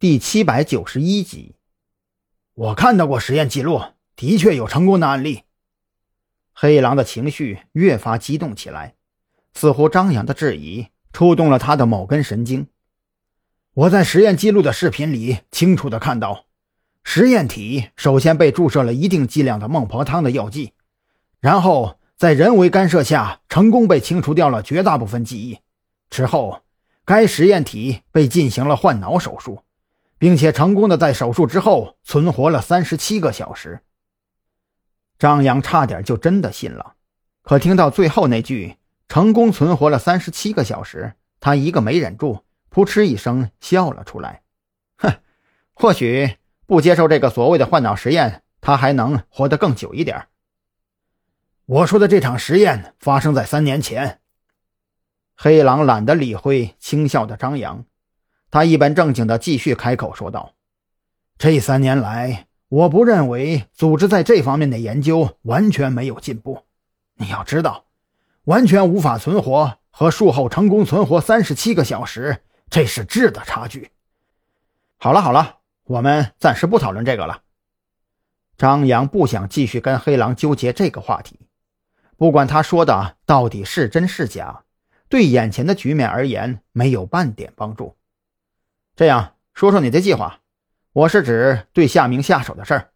第七百九十一集，我看到过实验记录，的确有成功的案例。黑狼的情绪越发激动起来，似乎张扬的质疑触动了他的某根神经。我在实验记录的视频里清楚的看到，实验体首先被注射了一定剂量的孟婆汤的药剂，然后在人为干涉下成功被清除掉了绝大部分记忆。之后，该实验体被进行了换脑手术。并且成功的在手术之后存活了三十七个小时。张扬差点就真的信了，可听到最后那句“成功存活了三十七个小时”，他一个没忍住，扑哧一声笑了出来。哼，或许不接受这个所谓的换脑实验，他还能活得更久一点。我说的这场实验发生在三年前。黑狼懒得理会轻笑的张扬。他一本正经地继续开口说道：“这三年来，我不认为组织在这方面的研究完全没有进步。你要知道，完全无法存活和术后成功存活三十七个小时，这是质的差距。”好了好了，我们暂时不讨论这个了。张扬不想继续跟黑狼纠结这个话题，不管他说的到底是真是假，对眼前的局面而言没有半点帮助。这样说说你的计划，我是指对夏明下手的事儿。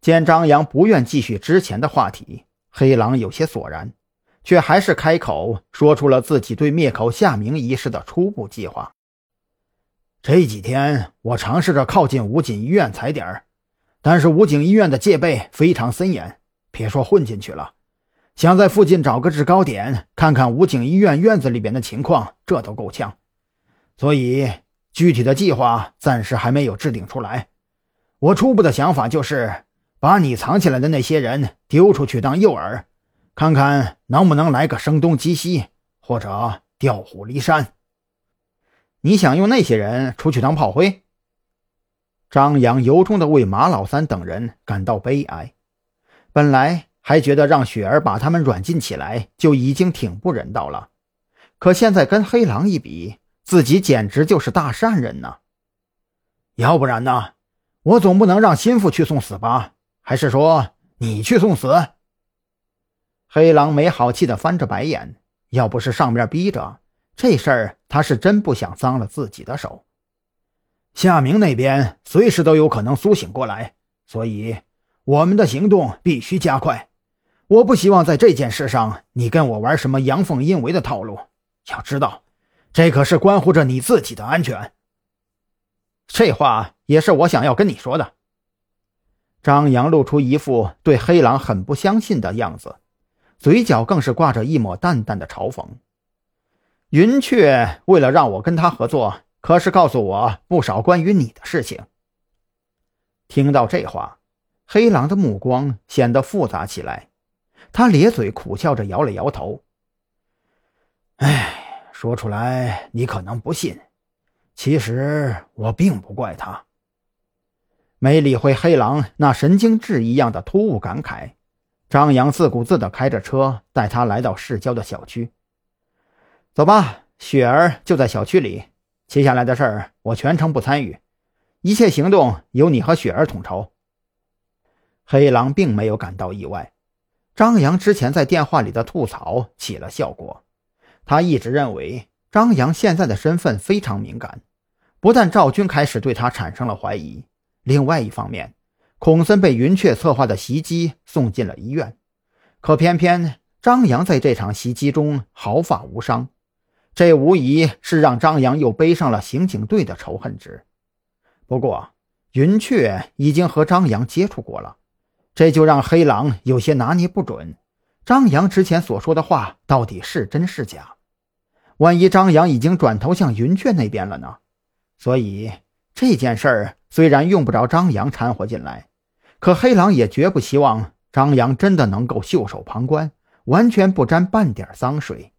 见张扬不愿继续之前的话题，黑狼有些索然，却还是开口说出了自己对灭口夏明一事的初步计划。这几天我尝试着靠近武警医院踩点儿，但是武警医院的戒备非常森严，别说混进去了，想在附近找个制高点看看武警医院院子里边的情况，这都够呛。所以。具体的计划暂时还没有制定出来，我初步的想法就是把你藏起来的那些人丢出去当诱饵，看看能不能来个声东击西，或者调虎离山。你想用那些人出去当炮灰？张扬由衷的为马老三等人感到悲哀，本来还觉得让雪儿把他们软禁起来就已经挺不人道了，可现在跟黑狼一比。自己简直就是大善人呢，要不然呢？我总不能让心腹去送死吧？还是说你去送死？黑狼没好气的翻着白眼，要不是上面逼着，这事儿他是真不想脏了自己的手。夏明那边随时都有可能苏醒过来，所以我们的行动必须加快。我不希望在这件事上你跟我玩什么阳奉阴违的套路。要知道。这可是关乎着你自己的安全。这话也是我想要跟你说的。张扬露出一副对黑狼很不相信的样子，嘴角更是挂着一抹淡淡的嘲讽。云雀为了让我跟他合作，可是告诉我不少关于你的事情。听到这话，黑狼的目光显得复杂起来，他咧嘴苦笑着摇了摇头。唉。说出来你可能不信，其实我并不怪他。没理会黑狼那神经质一样的突兀感慨，张扬自顾自地开着车带他来到市郊的小区。走吧，雪儿就在小区里。接下来的事儿我全程不参与，一切行动由你和雪儿统筹。黑狼并没有感到意外，张扬之前在电话里的吐槽起了效果。他一直认为张扬现在的身份非常敏感，不但赵军开始对他产生了怀疑，另外一方面，孔森被云雀策划的袭击送进了医院，可偏偏张扬在这场袭击中毫发无伤，这无疑是让张扬又背上了刑警队的仇恨值。不过，云雀已经和张扬接触过了，这就让黑狼有些拿捏不准，张扬之前所说的话到底是真是假。万一张扬已经转头向云雀那边了呢？所以这件事儿虽然用不着张扬掺和进来，可黑狼也绝不希望张扬真的能够袖手旁观，完全不沾半点脏水。